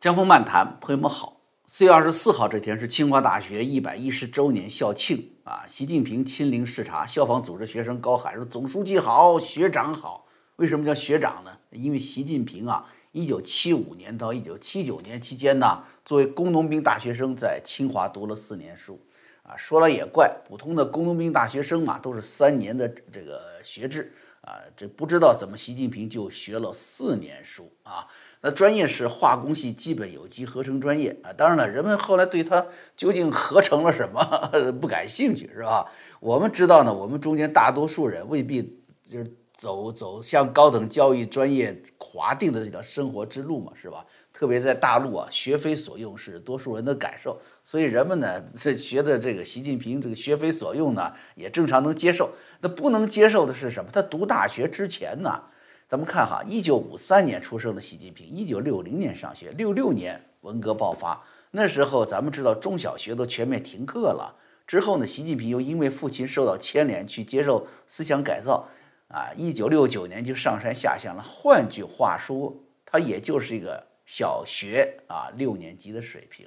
江峰漫谈，朋友们好。四月二十四号这天是清华大学一百一十周年校庆啊！习近平亲临视察，校方组织学生高喊说：“总书记好，学长好。”为什么叫学长呢？因为习近平啊，一九七五年到一九七九年期间呢，作为工农兵大学生在清华读了四年书啊。说了也怪，普通的工农兵大学生嘛，都是三年的这个学制啊，这不知道怎么习近平就学了四年书啊。那专业是化工系基本有机合成专业啊，当然了，人们后来对它究竟合成了什么 不感兴趣，是吧？我们知道呢，我们中间大多数人未必就是走走向高等教育专业划定的这条生活之路嘛，是吧？特别在大陆啊，学非所用是多数人的感受，所以人们呢，这学的这个习近平这个学非所用呢，也正常能接受。那不能接受的是什么？他读大学之前呢？咱们看哈，一九五三年出生的习近平，一九六零年上学，六六年文革爆发，那时候咱们知道中小学都全面停课了。之后呢，习近平又因为父亲受到牵连去接受思想改造，啊，一九六九年就上山下乡了。换句话说，他也就是一个小学啊六年级的水平。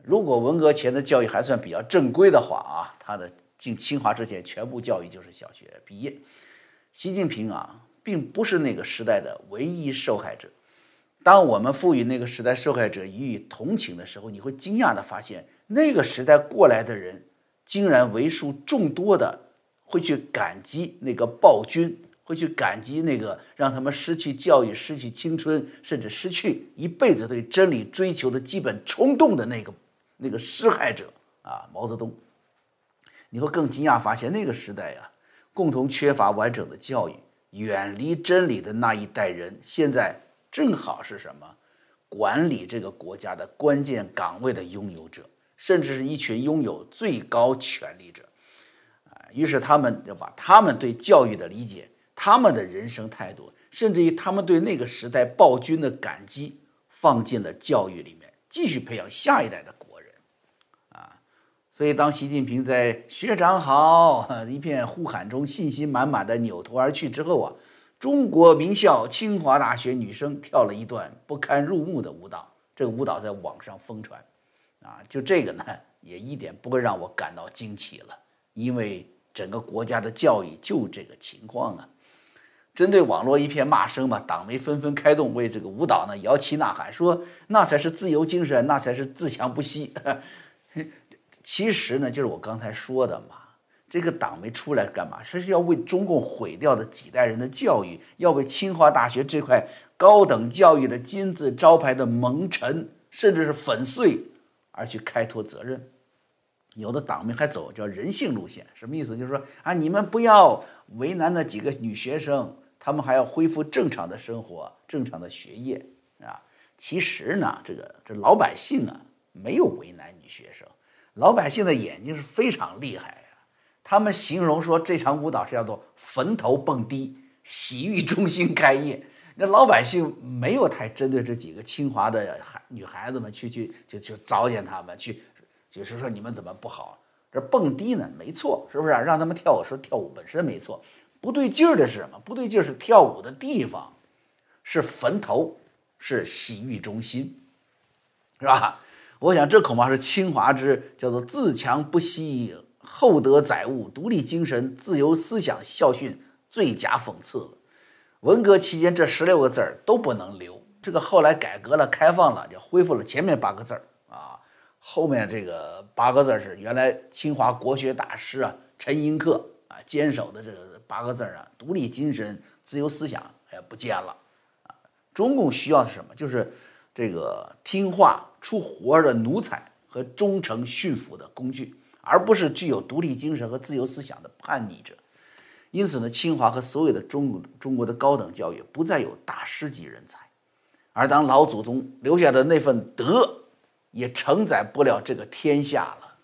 如果文革前的教育还算比较正规的话啊，他的进清华之前全部教育就是小学毕业。习近平啊。并不是那个时代的唯一受害者。当我们赋予那个时代受害者予以同情的时候，你会惊讶地发现，那个时代过来的人，竟然为数众多的会去感激那个暴君，会去感激那个让他们失去教育、失去青春，甚至失去一辈子对真理追求的基本冲动的那个那个施害者啊，毛泽东。你会更惊讶发现，那个时代呀，共同缺乏完整的教育。远离真理的那一代人，现在正好是什么？管理这个国家的关键岗位的拥有者，甚至是一群拥有最高权力者。啊，于是他们要把他们对教育的理解、他们的人生态度，甚至于他们对那个时代暴君的感激，放进了教育里面，继续培养下一代的。所以，当习近平在“学长好”一片呼喊中信心满满的扭头而去之后啊，中国名校清华大学女生跳了一段不堪入目的舞蹈，这个舞蹈在网上疯传，啊，就这个呢，也一点不会让我感到惊奇了，因为整个国家的教育就这个情况啊。针对网络一片骂声嘛，党媒纷纷开动，为这个舞蹈呢摇旗呐喊，说那才是自由精神，那才是自强不息。其实呢，就是我刚才说的嘛，这个党没出来干嘛？是要为中共毁掉的几代人的教育，要为清华大学这块高等教育的金字招牌的蒙尘，甚至是粉碎而去开脱责任。有的党媒还走叫人性路线，什么意思？就是说啊，你们不要为难那几个女学生，她们还要恢复正常的生活、正常的学业啊。其实呢，这个这老百姓啊，没有为难女学生。老百姓的眼睛是非常厉害呀，他们形容说这场舞蹈是叫做“坟头蹦迪，洗浴中心开业”。那老百姓没有太针对这几个清华的孩女孩子们去去就就糟践他们，去就是说你们怎么不好？这蹦迪呢，没错，是不是啊？让他们跳舞说跳舞本身没错，不对劲儿的是什么？不对劲儿是跳舞的地方是坟头，是洗浴中心，是吧？我想，这恐怕是清华之叫做“自强不息，厚德载物，独立精神，自由思想”校训最佳讽刺了。文革期间这十六个字儿都不能留，这个后来改革了、开放了，就恢复了前面八个字儿啊。后面这个八个字儿是原来清华国学大师啊陈寅恪啊坚守的这个八个字儿啊，独立精神、自由思想也不见了啊。中共需要的是什么？就是这个听话。出活的奴才和忠诚驯服的工具，而不是具有独立精神和自由思想的叛逆者。因此呢，清华和所有的中国中国的高等教育不再有大师级人才，而当老祖宗留下的那份德也承载不了这个天下了，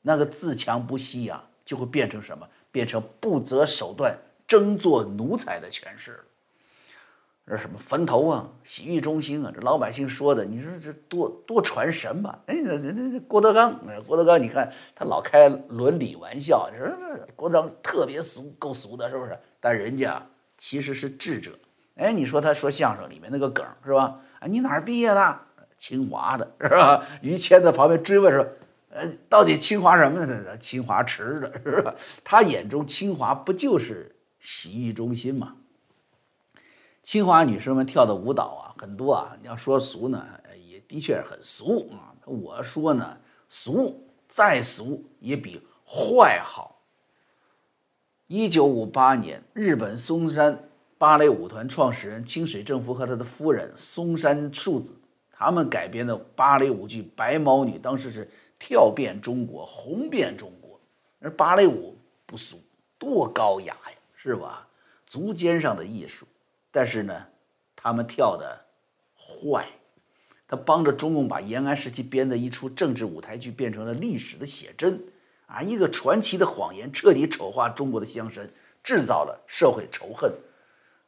那个自强不息啊，就会变成什么？变成不择手段争做奴才的权势了。这什么坟头啊，洗浴中心啊，这老百姓说的，你说这多多传神吧？哎，那那那郭德纲，郭德纲，你看他老开伦理玩笑，你说这郭德纲特别俗，够俗的，是不是？但人家其实是智者。哎，你说他说相声里面那个梗是吧？啊，你哪儿毕业的？清华的是吧？于谦在旁边追问说：“呃，到底清华什么呢？清华池的是吧？”他眼中清华不就是洗浴中心吗？清华女生们跳的舞蹈啊，很多啊，你要说俗呢，也的确很俗啊。我说呢，俗再俗也比坏好。一九五八年，日本松山芭蕾舞团创始人清水正夫和他的夫人松山树子，他们改编的芭蕾舞剧《白毛女》，当时是跳遍中国，红遍中国。而芭蕾舞不俗，多高雅呀，是吧？足尖上的艺术。但是呢，他们跳的坏，他帮着中共把延安时期编的一出政治舞台剧变成了历史的写真，啊，一个传奇的谎言，彻底丑化中国的乡绅，制造了社会仇恨。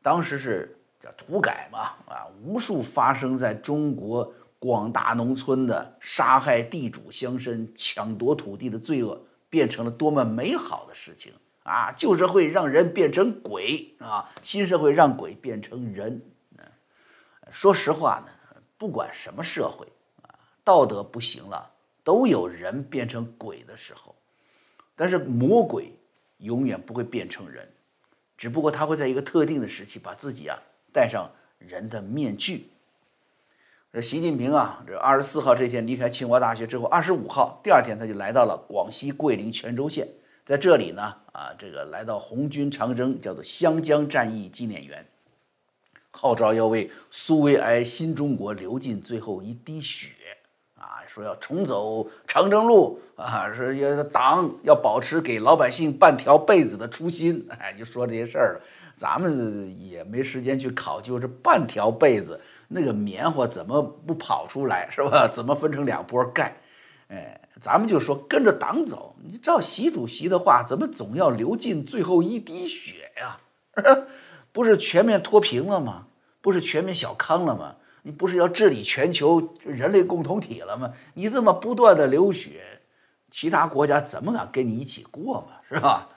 当时是叫土改嘛，啊，无数发生在中国广大农村的杀害地主乡绅、抢夺土地的罪恶，变成了多么美好的事情。啊，旧社会让人变成鬼啊，新社会让鬼变成人。说实话呢，不管什么社会啊，道德不行了，都有人变成鬼的时候。但是魔鬼永远不会变成人，只不过他会在一个特定的时期把自己啊戴上人的面具。这习近平啊，这二十四号这天离开清华大学之后，二十五号第二天他就来到了广西桂林全州县。在这里呢，啊，这个来到红军长征，叫做湘江战役纪念园，号召要为苏维埃新中国流尽最后一滴血，啊，说要重走长征路，啊，说要党要保持给老百姓半条被子的初心，哎，就说这些事儿了。咱们也没时间去考究这半条被子那个棉花怎么不跑出来，是吧？怎么分成两波盖？哎。咱们就说跟着党走，你照习主席的话，怎么总要流尽最后一滴血呀？不是全面脱贫了吗？不是全面小康了吗？你不是要治理全球人类共同体了吗？你这么不断的流血，其他国家怎么敢跟你一起过嘛？是吧？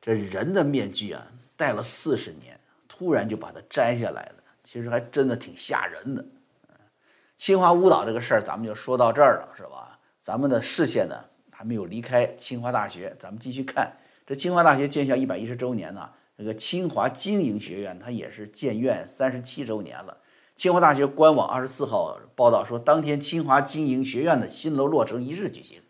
这人的面具啊，戴了四十年，突然就把它摘下来了，其实还真的挺吓人的。清华舞蹈这个事儿，咱们就说到这儿了，是吧？咱们的视线呢还没有离开清华大学，咱们继续看这清华大学建校一百一十周年呢。这个清华经营学院它也是建院三十七周年了。清华大学官网二十四号报道说，当天清华经营学院的新楼落成仪式举行。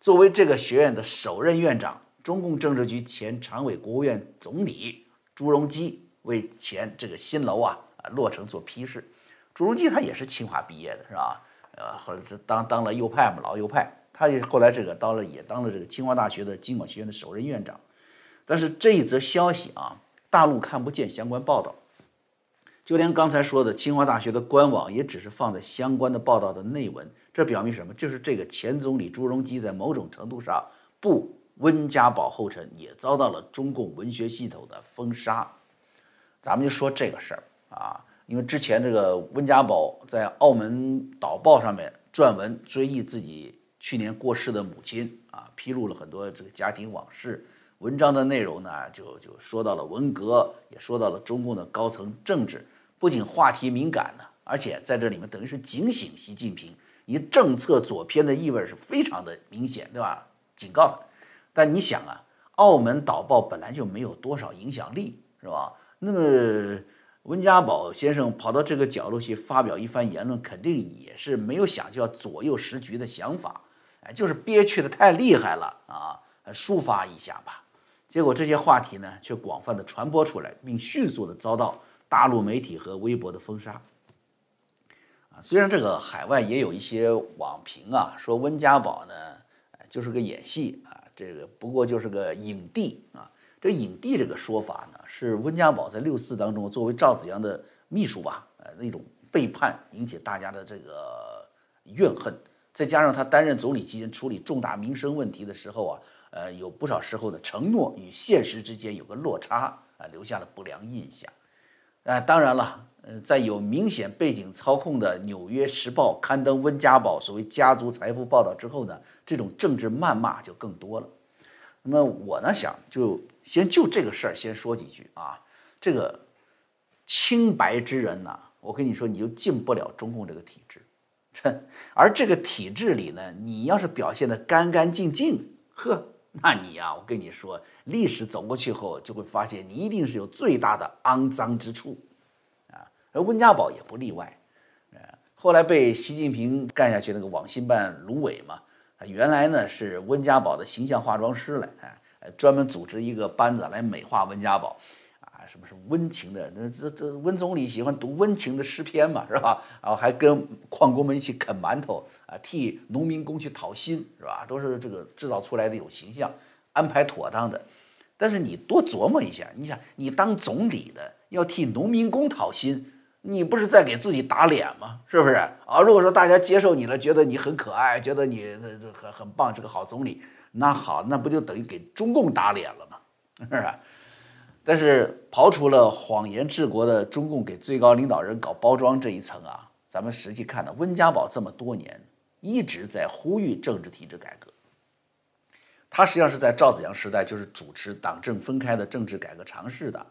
作为这个学院的首任院长，中共政治局前常委、国务院总理朱镕基为前这个新楼啊啊落成做批示。朱镕基他也是清华毕业的，是吧？呃，后来是当当了右派嘛，老右派，他也后来这个当了也当了这个清华大学的经管学院的首任院长。但是这一则消息啊，大陆看不见相关报道，就连刚才说的清华大学的官网也只是放在相关的报道的内文。这表明什么？就是这个前总理朱镕基在某种程度上步温家宝后尘，也遭到了中共文学系统的封杀。咱们就说这个事儿啊。因为之前这个温家宝在《澳门导报》上面撰文追忆自己去年过世的母亲啊，披露了很多这个家庭往事。文章的内容呢，就就说到了文革，也说到了中共的高层政治。不仅话题敏感呢，而且在这里面等于是警醒习近平，你政策左偏的意味是非常的明显，对吧？警告他。但你想啊，《澳门导报》本来就没有多少影响力，是吧？那么。温家宝先生跑到这个角落去发表一番言论，肯定也是没有想就要左右时局的想法，哎，就是憋屈的太厉害了啊，抒发一下吧。结果这些话题呢，却广泛的传播出来，并迅速的遭到大陆媒体和微博的封杀。啊，虽然这个海外也有一些网评啊，说温家宝呢，就是个演戏啊，这个不过就是个影帝啊。这影帝这个说法呢，是温家宝在六四当中作为赵子阳的秘书吧，呃，那种背叛引起大家的这个怨恨，再加上他担任总理期间处理重大民生问题的时候啊，呃，有不少时候的，承诺与现实之间有个落差啊，留下了不良印象。啊，当然了，呃，在有明显背景操控的《纽约时报》刊登温家宝所谓家族财富报道之后呢，这种政治谩骂就更多了。那么我呢想就先就这个事儿先说几句啊，这个清白之人呢，我跟你说你就进不了中共这个体制，而这个体制里呢，你要是表现的干干净净，呵，那你呀，我跟你说，历史走过去后，就会发现你一定是有最大的肮脏之处，啊，而温家宝也不例外，呃，后来被习近平干下去那个网信办卢伟嘛，啊原来呢是温家宝的形象化妆师来，哎，专门组织一个班子来美化温家宝。啊什么是温情的？那这这温总理喜欢读温情的诗篇嘛，是吧？然后还跟矿工们一起啃馒头啊，替农民工去讨薪，是吧？都是这个制造出来的一种形象，安排妥当的。但是你多琢磨一下，你想你当总理的要替农民工讨薪，你不是在给自己打脸吗？是不是啊？如果说大家接受你了，觉得你很可爱，觉得你很很棒，是个好总理，那好，那不就等于给中共打脸了吗？是不是？但是刨除了谎言治国的中共给最高领导人搞包装这一层啊，咱们实际看到温家宝这么多年一直在呼吁政治体制改革。他实际上是在赵子阳时代就是主持党政分开的政治改革尝试的，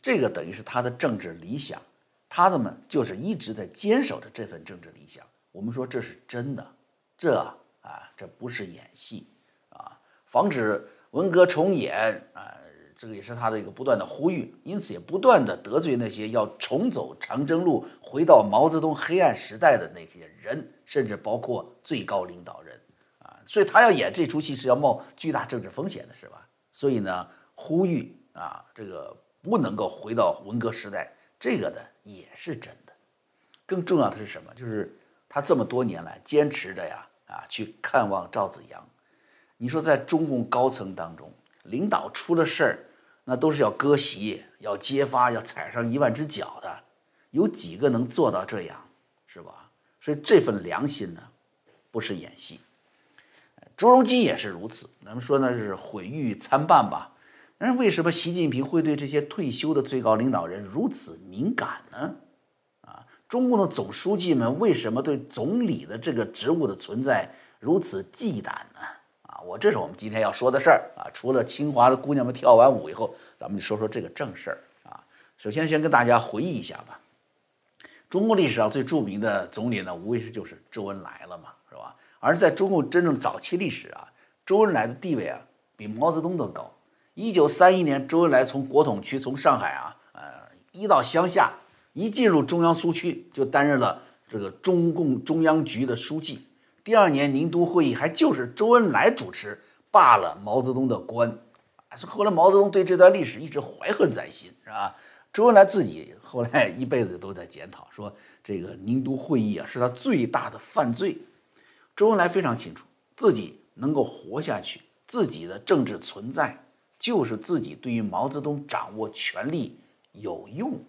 这个等于是他的政治理想，他的么就是一直在坚守着这份政治理想。我们说这是真的，这啊这不是演戏啊，防止文革重演啊。这个也是他的一个不断的呼吁，因此也不断的得罪那些要重走长征路、回到毛泽东黑暗时代的那些人，甚至包括最高领导人啊。所以他要演这出戏是要冒巨大政治风险的，是吧？所以呢，呼吁啊，这个不能够回到文革时代，这个呢也是真的。更重要的是什么？就是他这么多年来坚持着呀，啊，去看望赵子阳。你说在中共高层当中，领导出了事儿。那都是要割席、要揭发、要踩上一万只脚的，有几个能做到这样，是吧？所以这份良心呢，不是演戏。朱镕基也是如此，咱们说那是毁誉参半吧。那为什么习近平会对这些退休的最高领导人如此敏感呢？啊，中共的总书记们为什么对总理的这个职务的存在如此忌惮呢？啊我这是我们今天要说的事儿啊！除了清华的姑娘们跳完舞以后，咱们就说说这个正事儿啊。首先，先跟大家回忆一下吧。中国历史上最著名的总理呢，无非是就是周恩来了嘛，是吧？而在中共真正早期历史啊，周恩来的地位啊，比毛泽东都高。一九三一年，周恩来从国统区从上海啊，呃，一到乡下，一进入中央苏区，就担任了这个中共中央局的书记。第二年宁都会议还就是周恩来主持，罢了毛泽东的官，后来毛泽东对这段历史一直怀恨在心，是吧？周恩来自己后来一辈子都在检讨，说这个宁都会议啊是他最大的犯罪。周恩来非常清楚，自己能够活下去，自己的政治存在就是自己对于毛泽东掌握权力有用，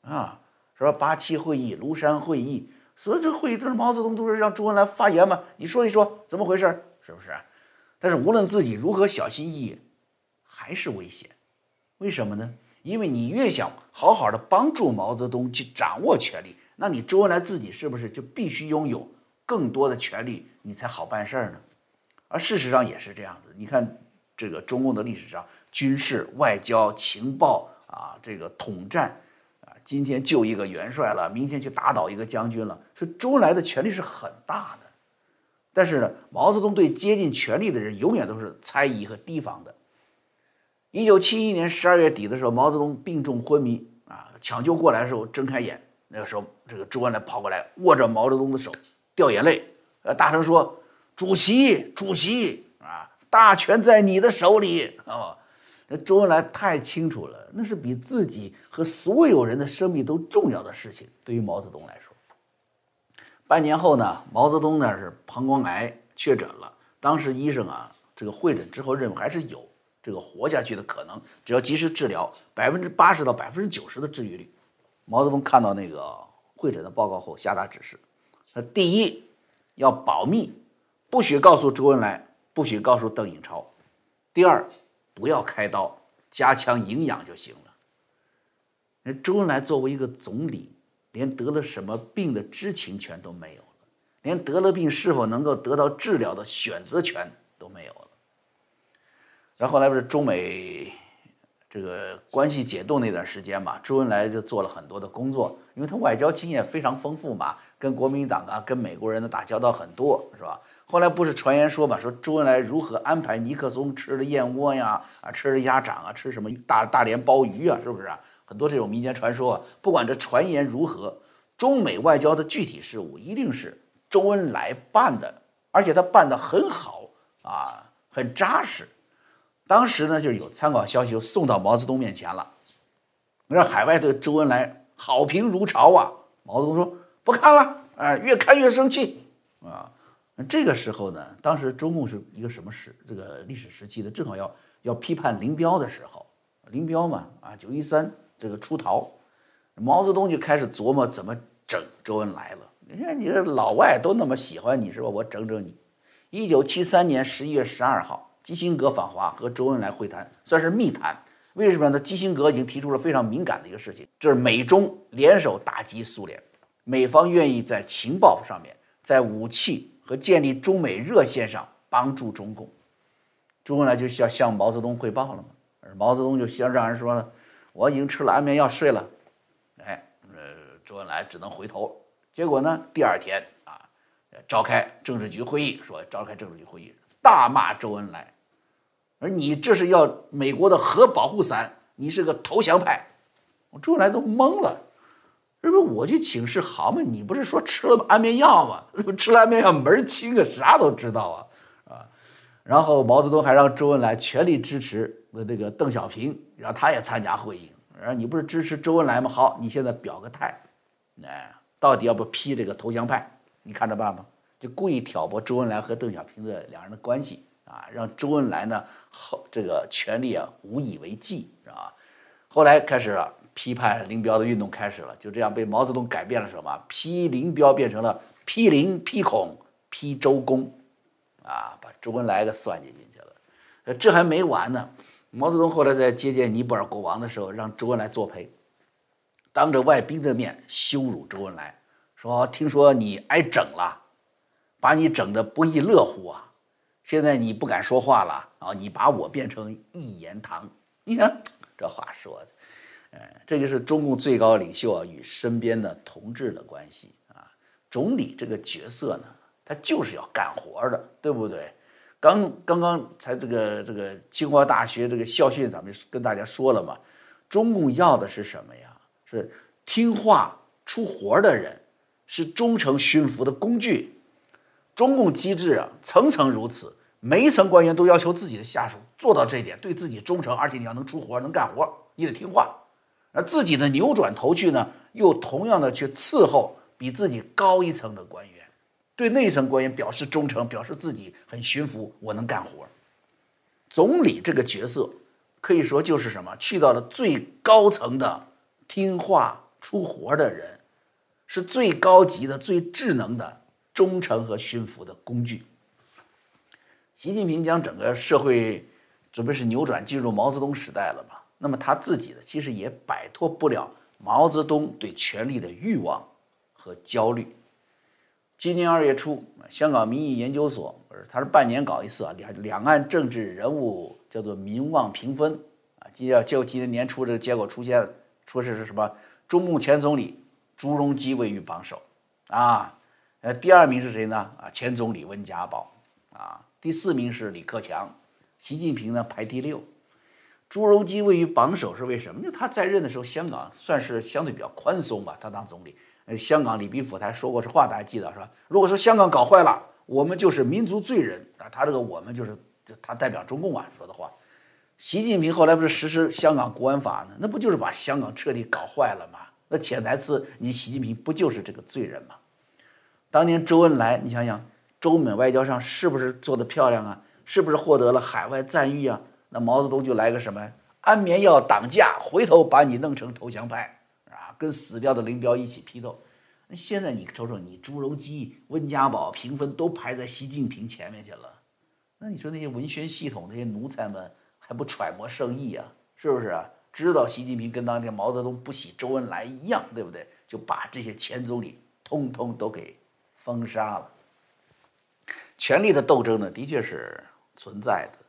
啊，是吧？八七会议、庐山会议。所有这会议都是毛泽东都是让周恩来发言嘛？你说一说怎么回事？是不是？但是无论自己如何小心翼翼，还是危险。为什么呢？因为你越想好好的帮助毛泽东去掌握权力，那你周恩来自己是不是就必须拥有更多的权力，你才好办事儿呢？而事实上也是这样子。你看这个中共的历史上，军事、外交、情报啊，这个统战啊。今天救一个元帅了，明天去打倒一个将军了，所以周恩来的权力是很大的。但是呢，毛泽东对接近权力的人永远都是猜疑和提防的。一九七一年十二月底的时候，毛泽东病重昏迷啊，抢救过来的时候睁开眼，那个时候这个周恩来跑过来握着毛泽东的手掉眼泪，呃，大声说：“主席，主席，大权在你的手里啊。”那周恩来太清楚了，那是比自己和所有人的生命都重要的事情。对于毛泽东来说，半年后呢，毛泽东呢是膀胱癌确诊了。当时医生啊，这个会诊之后认为还是有这个活下去的可能，只要及时治疗，百分之八十到百分之九十的治愈率。毛泽东看到那个会诊的报告后，下达指示：，那第一要保密，不许告诉周恩来，不许告诉邓颖超；第二。不要开刀，加强营养就行了。那周恩来作为一个总理，连得了什么病的知情权都没有了，连得了病是否能够得到治疗的选择权都没有了。然后来不是中美这个关系解冻那段时间嘛，周恩来就做了很多的工作，因为他外交经验非常丰富嘛，跟国民党啊、跟美国人的打交道很多，是吧？后来不是传言说嘛，说周恩来如何安排尼克松吃了燕窝呀，啊，吃了鸭掌啊，吃什么大大连鲍鱼啊，是不是啊？很多这种民间传说，不管这传言如何，中美外交的具体事务一定是周恩来办的，而且他办得很好啊，很扎实。当时呢，就是有参考消息就送到毛泽东面前了，让海外对周恩来好评如潮啊。毛泽东说不看了，哎，越看越生气啊。那这个时候呢，当时中共是一个什么时这个历史时期的，正好要要批判林彪的时候，林彪嘛啊，九一三这个出逃，毛泽东就开始琢磨怎么整周恩来了。你看你这老外都那么喜欢你是吧？我整整你。一九七三年十一月十二号。基辛格访华和周恩来会谈，算是密谈。为什么呢？基辛格已经提出了非常敏感的一个事情，就是美中联手打击苏联，美方愿意在情报上面，在武器和建立中美热线上帮助中共。周恩来就要向毛泽东汇报了嘛，而毛泽东就先让人说呢，我已经吃了安眠药睡了。哎，呃，周恩来只能回头。结果呢，第二天啊，召开政治局会议，说召开政治局会议，大骂周恩来。而你这是要美国的核保护伞，你是个投降派，我周恩来都懵了，这不我去请示好嘛？你不是说吃了安眠药吗？怎 么吃了安眠药门儿清啊？啥都知道啊啊！然后毛泽东还让周恩来全力支持的这个邓小平，让他也参加会议。然后你不是支持周恩来吗？好，你现在表个态，哎，到底要不批这个投降派？你看着办吧。就故意挑拨周恩来和邓小平的两人的关系。啊，让周恩来呢，好这个权力啊无以为继，是吧？后来开始了批判林彪的运动开始了，就这样被毛泽东改变了什么？批林彪变成了批林、批孔、批周公，啊，把周恩来给算计进去了。这还没完呢。毛泽东后来在接见尼泊尔国王的时候，让周恩来作陪，当着外宾的面羞辱周恩来，说：“听说你挨整了，把你整的不亦乐乎啊！”现在你不敢说话了啊！你把我变成一言堂，你看这话说的，哎，这就是中共最高领袖啊与身边的同志的关系啊。总理这个角色呢，他就是要干活的，对不对？刚刚刚才这个这个清华大学这个校训，咱们跟大家说了嘛，中共要的是什么呀？是听话出活的人，是忠诚驯服的工具。中共机制啊，层层如此，每一层官员都要求自己的下属做到这一点，对自己忠诚，而且你要能出活、能干活，你得听话。而自己的扭转头去呢，又同样的去伺候比自己高一层的官员，对那层官员表示忠诚，表示自己很驯服，我能干活。总理这个角色可以说就是什么，去到了最高层的听话出活的人，是最高级的、最智能的。忠诚和驯服的工具。习近平将整个社会准备是扭转进入毛泽东时代了吧？那么他自己呢，其实也摆脱不了毛泽东对权力的欲望和焦虑。今年二月初，香港民意研究所，他是半年搞一次啊，两两岸政治人物叫做民望评分啊，今要就今年年初这个结果出现，说是是什么？中共前总理朱镕基位于榜首啊。呃，第二名是谁呢？啊，前总理温家宝，啊，第四名是李克强，习近平呢排第六，朱镕基位于榜首是为什么？因为他在任的时候，香港算是相对比较宽松吧，他当总理。呃，香港李宾府台说过这话，大家记得是吧？如果说香港搞坏了，我们就是民族罪人啊，他这个我们就是就他代表中共啊说的话。习近平后来不是实施香港国安法呢？那不就是把香港彻底搞坏了吗？那潜台词，你习近平不就是这个罪人吗？当年周恩来，你想想，中美外交上是不是做得漂亮啊？是不是获得了海外赞誉啊？那毛泽东就来个什么安眠药挡驾，回头把你弄成投降派啊，跟死掉的林彪一起批斗。那现在你瞅瞅，你朱镕基、温家宝评分都排在习近平前面去了，那你说那些文宣系统那些奴才们还不揣摩圣意啊？是不是啊？知道习近平跟当年毛泽东不喜周恩来一样，对不对？就把这些前总理通通都给。封杀了，权力的斗争呢，的确是存在的。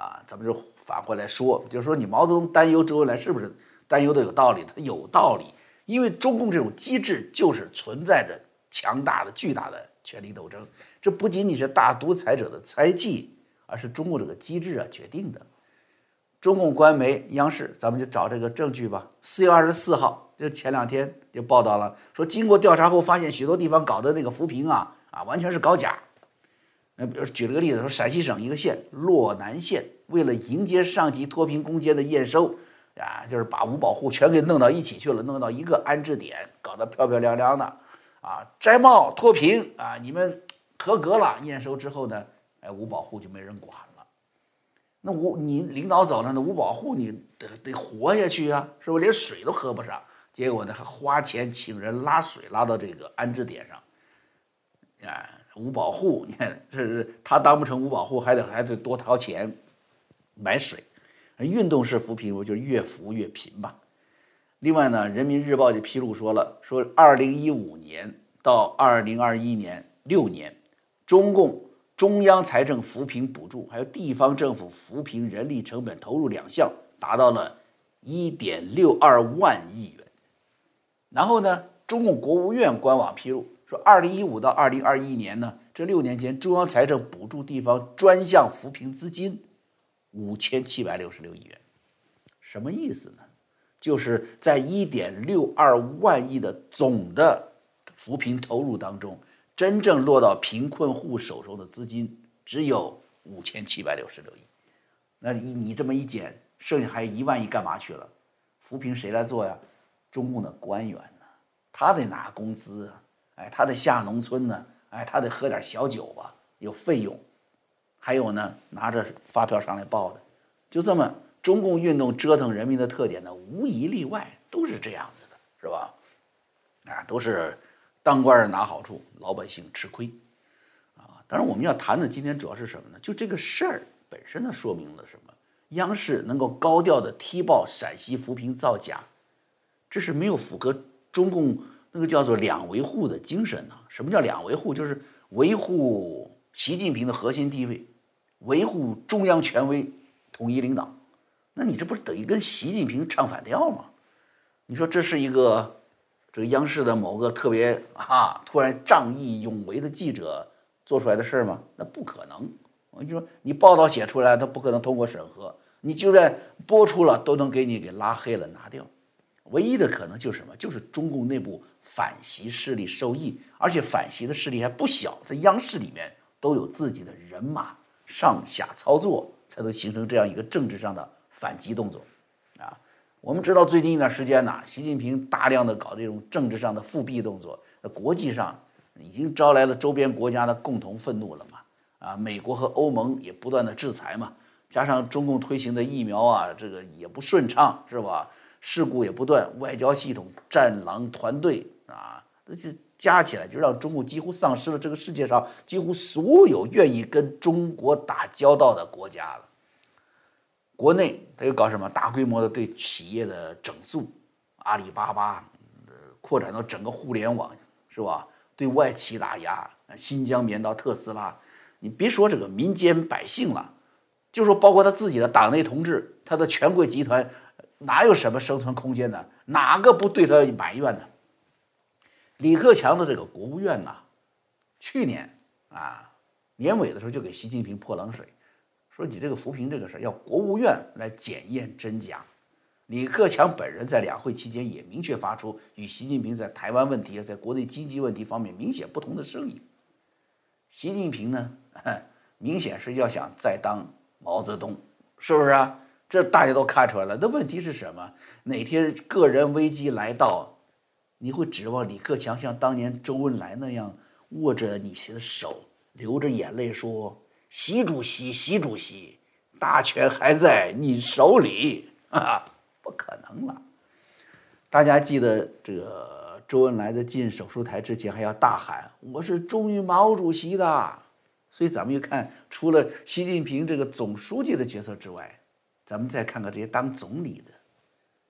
啊，咱们就反过来说，就是说你毛泽东担忧周恩来是不是担忧的有道理？他有道理，因为中共这种机制就是存在着强大的、巨大的权力斗争，这不仅仅是大独裁者的猜忌，而是中共这个机制啊决定的。中共官媒央视，咱们就找这个证据吧。四月二十四号，就前两天就报道了，说经过调查后发现，许多地方搞的那个扶贫啊啊，完全是搞假。那比如举了个例子，说陕西省一个县洛南县，为了迎接上级脱贫攻坚的验收啊，就是把五保户全给弄到一起去了，弄到一个安置点，搞得漂漂亮亮的啊，摘帽脱贫啊，你们合格了。验收之后呢，哎，五保户就没人管了。那五你领导走了，那五保户你得得活下去啊，是不是连水都喝不上？结果呢还花钱请人拉水拉到这个安置点上，五保户，你看这是他当不成五保户，还得还得多掏钱买水。运动式扶贫不就是越扶越贫嘛？另外呢，《人民日报》就披露说了，说二零一五年到二零二一年六年，中共。中央财政扶贫补助，还有地方政府扶贫人力成本投入两项，达到了一点六二万亿元。然后呢，中共国务院官网披露说，二零一五到二零二一年呢，这六年间，中央财政补助地方专项扶贫资金五千七百六十六亿元。什么意思呢？就是在一点六二万亿的总的扶贫投入当中。真正落到贫困户手中的资金只有五千七百六十六亿，那你你这么一减，剩下还有一万亿干嘛去了？扶贫谁来做呀？中共的官员呢？他得拿工资啊，哎，他得下农村呢，哎，他得喝点小酒吧，有费用。还有呢，拿着发票上来报的，就这么中共运动折腾人民的特点呢，无一例外都是这样子的，是吧？啊，都是。当官的拿好处，老百姓吃亏，啊！当然我们要谈的今天主要是什么呢？就这个事儿本身呢，说明了什么？央视能够高调的踢爆陕西扶贫造假，这是没有符合中共那个叫做“两维护”的精神呢？什么叫“两维护”？就是维护习近平的核心地位，维护中央权威、统一领导。那你这不是等于跟习近平唱反调吗？你说这是一个？这个央视的某个特别啊，突然仗义勇为的记者做出来的事儿吗？那不可能。我就说，你报道写出来，他不可能通过审核。你就算播出了，都能给你给拉黑了，拿掉。唯一的可能就是什么？就是中共内部反习势力受益，而且反习的势力还不小，在央视里面都有自己的人马，上下操作，才能形成这样一个政治上的反击动作。啊我们知道最近一段时间呢，习近平大量的搞这种政治上的复辟动作，那国际上已经招来了周边国家的共同愤怒了嘛？啊，美国和欧盟也不断的制裁嘛，加上中共推行的疫苗啊，这个也不顺畅，是吧？事故也不断，外交系统战狼团队啊，这加起来就让中共几乎丧失了这个世界上几乎所有愿意跟中国打交道的国家了。国内他又搞什么大规模的对企业的整肃，阿里巴巴，扩展到整个互联网，是吧？对外企打压，新疆棉到特斯拉，你别说这个民间百姓了，就说包括他自己的党内同志，他的权贵集团，哪有什么生存空间呢？哪个不对他埋怨呢？李克强的这个国务院呐，去年啊年尾的时候就给习近平泼冷水。说你这个扶贫这个事儿要国务院来检验真假。李克强本人在两会期间也明确发出与习近平在台湾问题、在国内经济问题方面明显不同的声音。习近平呢，明显是要想再当毛泽东，是不是啊？这大家都看出来了。那问题是什么？哪天个人危机来到，你会指望李克强像当年周恩来那样握着你的手，流着眼泪说？习主席，习主席，大权还在你手里啊！不可能了。大家记得这个周恩来在进手术台之前还要大喊：“我是忠于毛主席的。”所以咱们又看，除了习近平这个总书记的角色之外，咱们再看看这些当总理的。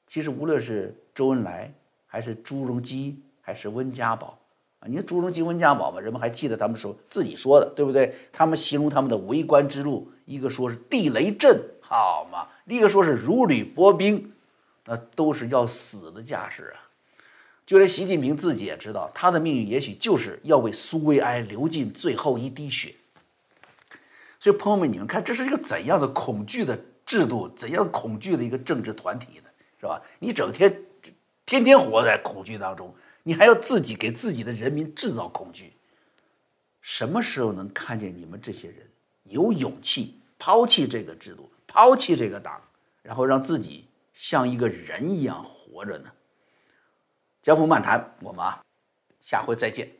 其实无论是周恩来，还是朱镕基，还是温家宝，啊！你看朱镕基、温家宝嘛，人们还记得他们说自己说的，对不对？他们形容他们的为官之路，一个说是地雷阵，好嘛；另一个说是如履薄冰，那都是要死的架势啊！就连习近平自己也知道，他的命运也许就是要为苏维埃流尽最后一滴血。所以，朋友们，你们看，这是一个怎样的恐惧的制度，怎样恐惧的一个政治团体呢？是吧？你整天天天活在恐惧当中，你还要自己给自己的人民制造恐惧。什么时候能看见你们这些人有勇气抛弃这个制度，抛弃这个党，然后让自己像一个人一样活着呢？江湖漫谈，我们啊，下回再见。